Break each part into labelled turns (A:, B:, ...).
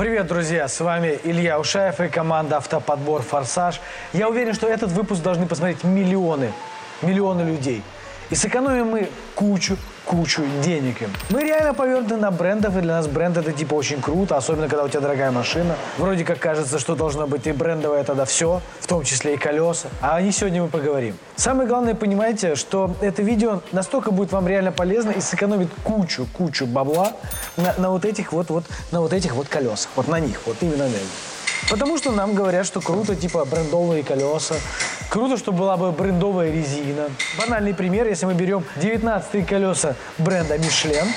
A: Привет, друзья! С вами Илья Ушаев и команда «Автоподбор Форсаж». Я уверен, что этот выпуск должны посмотреть миллионы, миллионы людей. И сэкономим мы кучу, кучу денег им. Мы реально повернуты на брендов, и для нас бренд это типа очень круто, особенно когда у тебя дорогая машина. Вроде как кажется, что должно быть и брендовое тогда все, в том числе и колеса. А о них сегодня мы поговорим. Самое главное, понимаете, что это видео настолько будет вам реально полезно и сэкономит кучу, кучу бабла на, на вот этих вот, вот, на вот этих вот колесах. Вот на них, вот именно на них. Потому что нам говорят, что круто, типа, брендовые колеса. Круто, что была бы брендовая резина. Банальный пример, если мы берем 19 колеса бренда Michelin,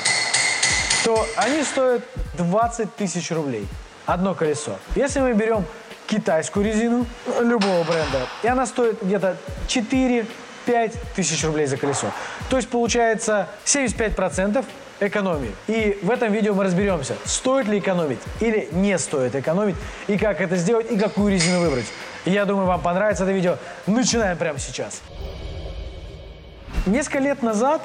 A: то они стоят 20 тысяч рублей. Одно колесо. Если мы берем китайскую резину любого бренда, и она стоит где-то 4 5 тысяч рублей за колесо. То есть получается 75% экономии. И в этом видео мы разберемся, стоит ли экономить или не стоит экономить, и как это сделать, и какую резину выбрать. Я думаю, вам понравится это видео. Начинаем прямо сейчас. Несколько лет назад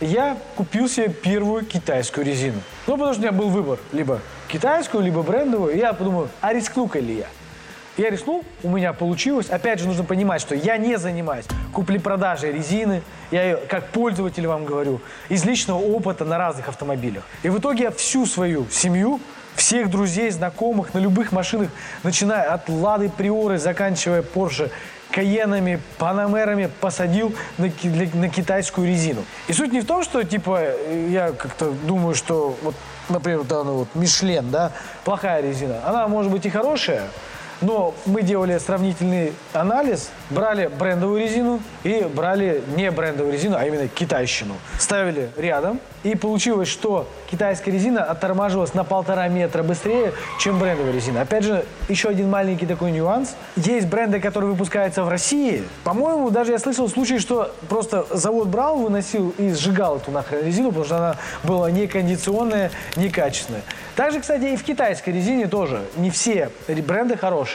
A: я купил себе первую китайскую резину. Ну, потому что у меня был выбор. Либо китайскую, либо брендовую. Я подумал, а рискну-ка ли я? Я рискнул, у меня получилось. Опять же, нужно понимать, что я не занимаюсь купли-продажей резины. Я ее, как пользователь вам говорю, из личного опыта на разных автомобилях. И в итоге я всю свою семью, всех друзей, знакомых на любых машинах, начиная от Лады Приоры, заканчивая Порше, Каенами, Панамерами посадил на, на китайскую резину. И суть не в том, что, типа, я как-то думаю, что, вот, например, да, вот, Мишлен, да, плохая резина. Она может быть и хорошая, но мы делали сравнительный анализ, брали брендовую резину и брали не брендовую резину, а именно китайщину. Ставили рядом, и получилось, что китайская резина оттормаживалась на полтора метра быстрее, чем брендовая резина. Опять же, еще один маленький такой нюанс. Есть бренды, которые выпускаются в России. По-моему, даже я слышал случай, что просто завод брал, выносил и сжигал эту нахрен резину, потому что она была некондиционная, некачественная. Также, кстати, и в китайской резине тоже не все бренды хорошие.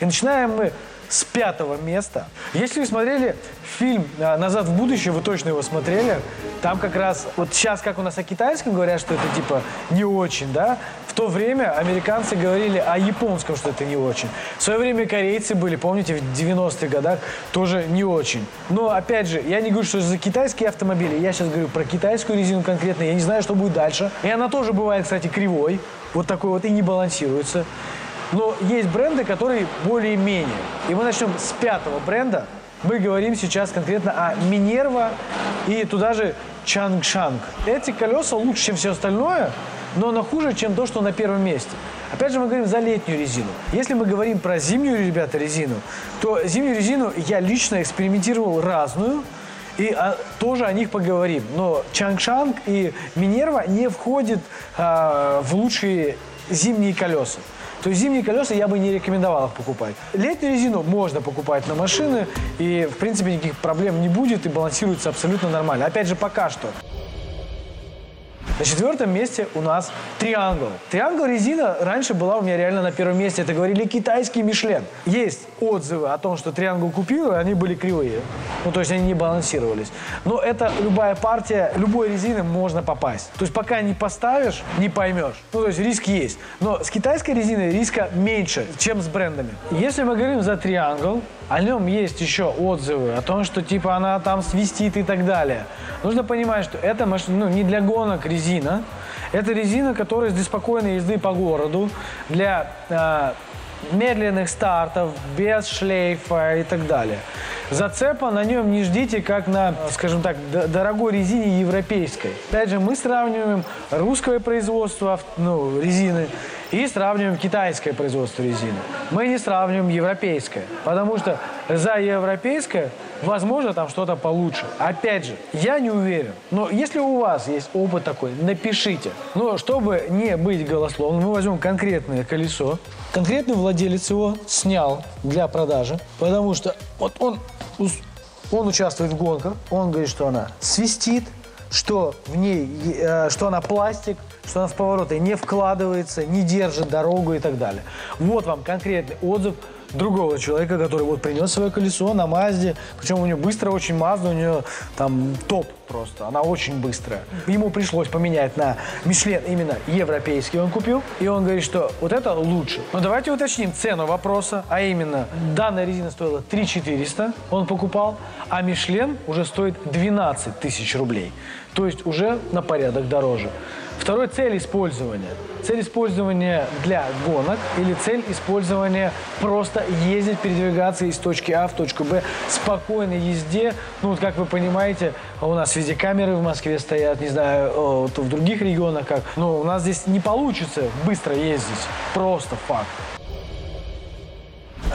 A: И начинаем мы с пятого места. Если вы смотрели фильм а, «Назад в будущее», вы точно его смотрели, там как раз, вот сейчас как у нас о китайском говорят, что это типа не очень, да, в то время американцы говорили о японском, что это не очень. В свое время корейцы были, помните, в 90-х годах тоже не очень. Но, опять же, я не говорю, что за китайские автомобили, я сейчас говорю про китайскую резину конкретно, я не знаю, что будет дальше. И она тоже бывает, кстати, кривой, вот такой вот, и не балансируется. Но есть бренды, которые более-менее. И мы начнем с пятого бренда. Мы говорим сейчас конкретно о Минерва и туда же Чангшанг. Эти колеса лучше, чем все остальное, но оно хуже, чем то, что на первом месте. Опять же, мы говорим за летнюю резину. Если мы говорим про зимнюю, ребята, резину, то зимнюю резину я лично экспериментировал разную, и а, тоже о них поговорим. Но Чангшанг и Минерва не входят а, в лучшие зимние колеса. То зимние колеса я бы не рекомендовал их покупать. Летнюю резину можно покупать на машины, и, в принципе, никаких проблем не будет, и балансируется абсолютно нормально. Опять же, пока что. На четвертом месте у нас Триангл. Триангл резина раньше была у меня реально на первом месте. Это говорили китайский Мишлен. Есть отзывы о том, что Триангл купил, и они были кривые. Ну, то есть они не балансировались. Но это любая партия, любой резины можно попасть. То есть пока не поставишь, не поймешь. Ну, то есть риск есть. Но с китайской резиной риска меньше, чем с брендами. Если мы говорим за Триангл, о нем есть еще отзывы о том, что типа она там свистит и так далее. Нужно понимать, что это машина ну, не для гонок резина. Это резина, которая для спокойной езды по городу, для э, медленных стартов, без шлейфа и так далее. Зацепа на нем не ждите, как на, скажем так, дорогой резине европейской. Опять же, мы сравниваем русское производство ну, резины и сравниваем китайское производство резины. Мы не сравниваем европейское, потому что за европейское, возможно, там что-то получше. Опять же, я не уверен, но если у вас есть опыт такой, напишите. Но чтобы не быть голословным, мы возьмем конкретное колесо. Конкретный владелец его снял для продажи, потому что вот он, он участвует в гонках, он говорит, что она свистит, что в ней, э, что она пластик, что она с поворота не вкладывается, не держит дорогу и так далее. Вот вам конкретный отзыв другого человека, который вот принес свое колесо на Мазде. Причем у нее быстро очень Мазда, у нее там топ просто. Она очень быстрая. Ему пришлось поменять на Мишлен именно европейский он купил. И он говорит, что вот это лучше. Но давайте уточним цену вопроса. А именно, данная резина стоила 3 400, он покупал, а Мишлен уже стоит 12 тысяч рублей. То есть уже на порядок дороже. Второй цель использования. Цель использования для гонок или цель использования просто ездить, передвигаться из точки А в точку Б, спокойной езде. Ну, вот как вы понимаете, у нас везде камеры в Москве стоят, не знаю, вот в других регионах как. Но у нас здесь не получится быстро ездить. Просто факт.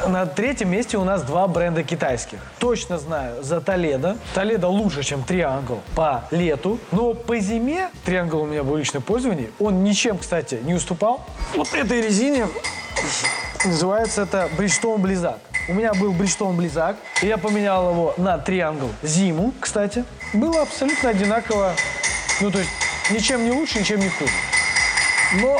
A: На третьем месте у нас два бренда китайских. Точно знаю за Толедо. Толедо лучше, чем Триангл по лету. Но по зиме Триангл у меня был личное пользование. Он ничем, кстати, не уступал. Вот этой резине называется это Bridgestone Blizzard. У меня был Bridgestone Blizzard, и я поменял его на Триангл зиму, кстати. Было абсолютно одинаково, ну то есть ничем не лучше, ничем не хуже. Но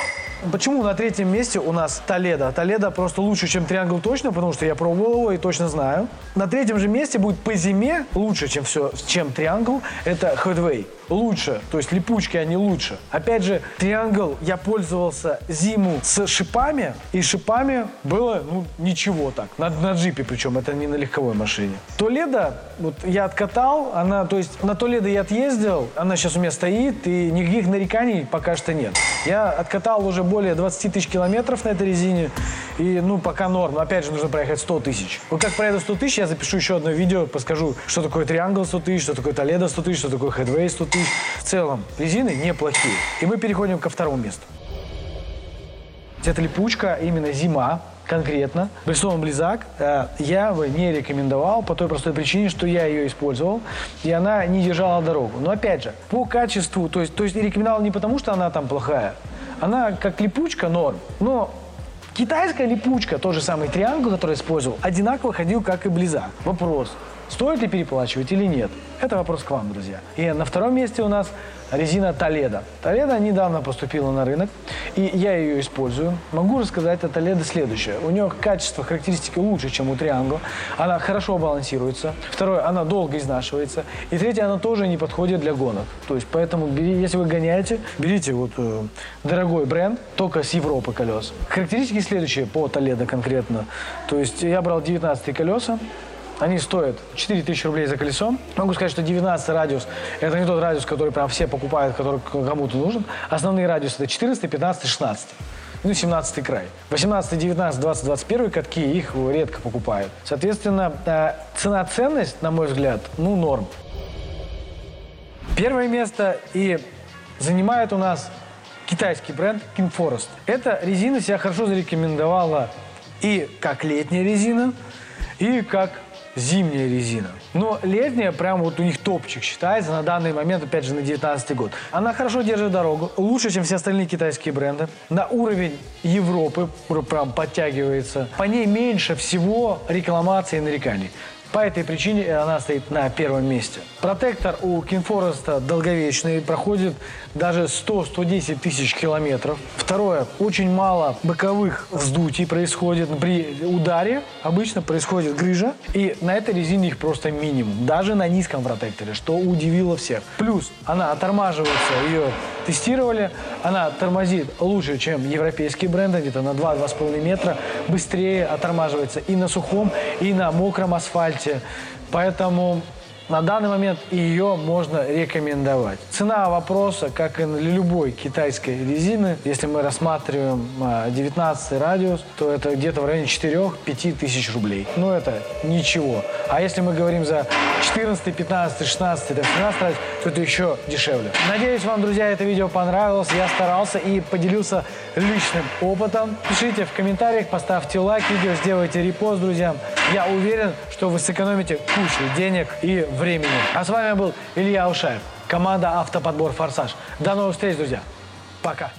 A: Почему на третьем месте у нас Толедо? Толедо просто лучше, чем Триангл точно, потому что я пробовал его и точно знаю. На третьем же месте будет по зиме лучше, чем все, чем Триангл. Это Headway лучше, то есть липучки они лучше. Опять же, Триангл я пользовался зиму с шипами, и шипами было, ну, ничего так. На, на джипе причем, это не на легковой машине. Толедо, вот я откатал, она, то есть на Толедо я отъездил, она сейчас у меня стоит, и никаких нареканий пока что нет. Я откатал уже более 20 тысяч километров на этой резине, и, ну, пока норм. Но, опять же, нужно проехать 100 тысяч. Вот как проеду 100 тысяч, я запишу еще одно видео, подскажу, что такое Триангл 100 тысяч, что такое Толедо 100 тысяч, что такое Headway 100 тысяч. В целом, резины неплохие. И мы переходим ко второму месту. Это липучка, именно зима, конкретно. Брестон Близак э, я бы не рекомендовал по той простой причине, что я ее использовал, и она не держала дорогу. Но опять же, по качеству, то есть, то есть рекомендовал не потому, что она там плохая, она как липучка норм, но Китайская липучка, тот же самый триангл, который использовал, одинаково ходил, как и Близак. Вопрос, стоит ли переплачивать или нет? Это вопрос к вам, друзья. И на втором месте у нас резина Толедо. Толедо недавно поступила на рынок, и я ее использую. Могу рассказать о Толедо следующее. У нее качество, характеристики лучше, чем у Триангла. Она хорошо балансируется. Второе, она долго изнашивается. И третье, она тоже не подходит для гонок. То есть, поэтому, бери, если вы гоняете, берите вот э, дорогой бренд, только с Европы колес. Характеристики следующие по Толедо конкретно. То есть, я брал 19 колеса, они стоят 4000 рублей за колесо. Могу сказать, что 19 радиус – это не тот радиус, который прям все покупают, который кому-то нужен. Основные радиусы – это 14, 15, 16 ну, 17 край. 18, 19, 20, 21 катки, их редко покупают. Соответственно, э, цена-ценность, на мой взгляд, ну, норм. Первое место и занимает у нас китайский бренд King Forest. Эта резина себя хорошо зарекомендовала и как летняя резина, и как зимняя резина. Но летняя, прям вот у них топчик считается на данный момент, опять же, на 19 год. Она хорошо держит дорогу, лучше, чем все остальные китайские бренды. На уровень Европы прям подтягивается. По ней меньше всего рекламаций и нареканий. По этой причине она стоит на первом месте. Протектор у King Forest долговечный, проходит даже 100-110 тысяч километров. Второе, очень мало боковых вздутий происходит. При ударе обычно происходит грыжа, и на этой резине их просто минимум. Даже на низком протекторе, что удивило всех. Плюс она оттормаживается, ее тестировали, она тормозит лучше, чем европейские бренды, где-то на 2-2,5 метра, быстрее оттормаживается и на сухом, и на мокром асфальте. Поэтому на данный момент ее можно рекомендовать. Цена вопроса, как и любой китайской резины, если мы рассматриваем 19 а, радиус, то это где-то в районе 4-5 тысяч рублей. Ну, это ничего. А если мы говорим за 14, 15, 16, это 17 радиус, то это еще дешевле. Надеюсь, вам, друзья, это видео понравилось. Я старался и поделился личным опытом. Пишите в комментариях, поставьте лайк видео, сделайте репост друзьям. Я уверен, что вы сэкономите кучу денег и времени. А с вами был Илья Ушаев, команда «Автоподбор Форсаж». До новых встреч, друзья. Пока.